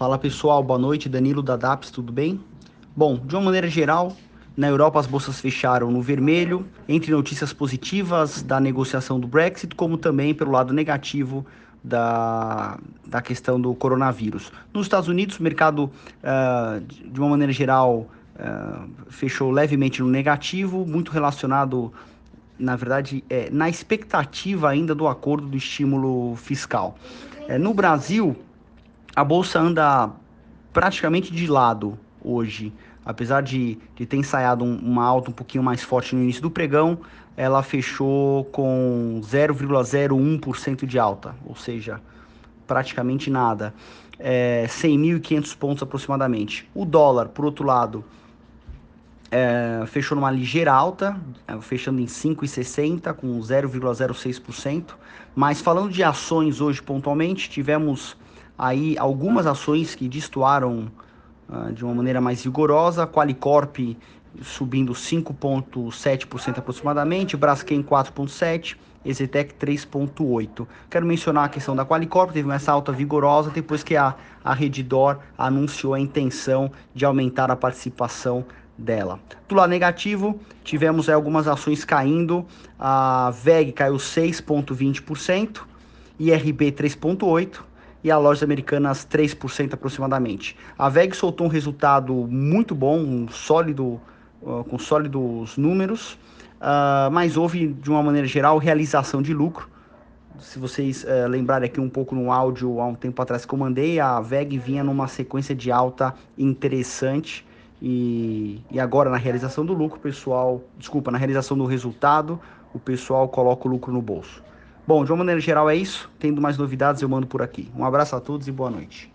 Fala pessoal, boa noite, Danilo da DAPS, tudo bem? Bom, de uma maneira geral, na Europa as bolsas fecharam no vermelho, entre notícias positivas da negociação do Brexit, como também pelo lado negativo da, da questão do coronavírus. Nos Estados Unidos, o mercado, uh, de uma maneira geral, uh, fechou levemente no negativo, muito relacionado, na verdade, é, na expectativa ainda do acordo do estímulo fiscal. É, no Brasil, a bolsa anda praticamente de lado hoje. Apesar de, de ter ensaiado um, uma alta um pouquinho mais forte no início do pregão, ela fechou com 0,01% de alta, ou seja, praticamente nada. É, 100.500 pontos aproximadamente. O dólar, por outro lado, é, fechou numa ligeira alta, é, fechando em 5,60 com 0,06%. Mas falando de ações hoje pontualmente, tivemos aí algumas ações que destoaram uh, de uma maneira mais vigorosa, Qualicorp subindo 5,7% aproximadamente, Braskem 4,7%, Exetec 3,8%. Quero mencionar a questão da Qualicorp, teve essa alta vigorosa depois que a, a Redditor anunciou a intenção de aumentar a participação dela. Do lado negativo, tivemos algumas ações caindo, a VEG caiu 6,20%, IRB 3,8%, e a Lojas Americanas 3% aproximadamente. A VEG soltou um resultado muito bom, um sólido, uh, com sólidos números, uh, mas houve, de uma maneira geral, realização de lucro. Se vocês uh, lembrarem aqui um pouco no áudio, há um tempo atrás que eu mandei, a VEG vinha numa sequência de alta interessante, e, e agora na realização do lucro, pessoal, desculpa, na realização do resultado, o pessoal coloca o lucro no bolso. Bom, de uma maneira geral é isso. Tendo mais novidades, eu mando por aqui. Um abraço a todos e boa noite.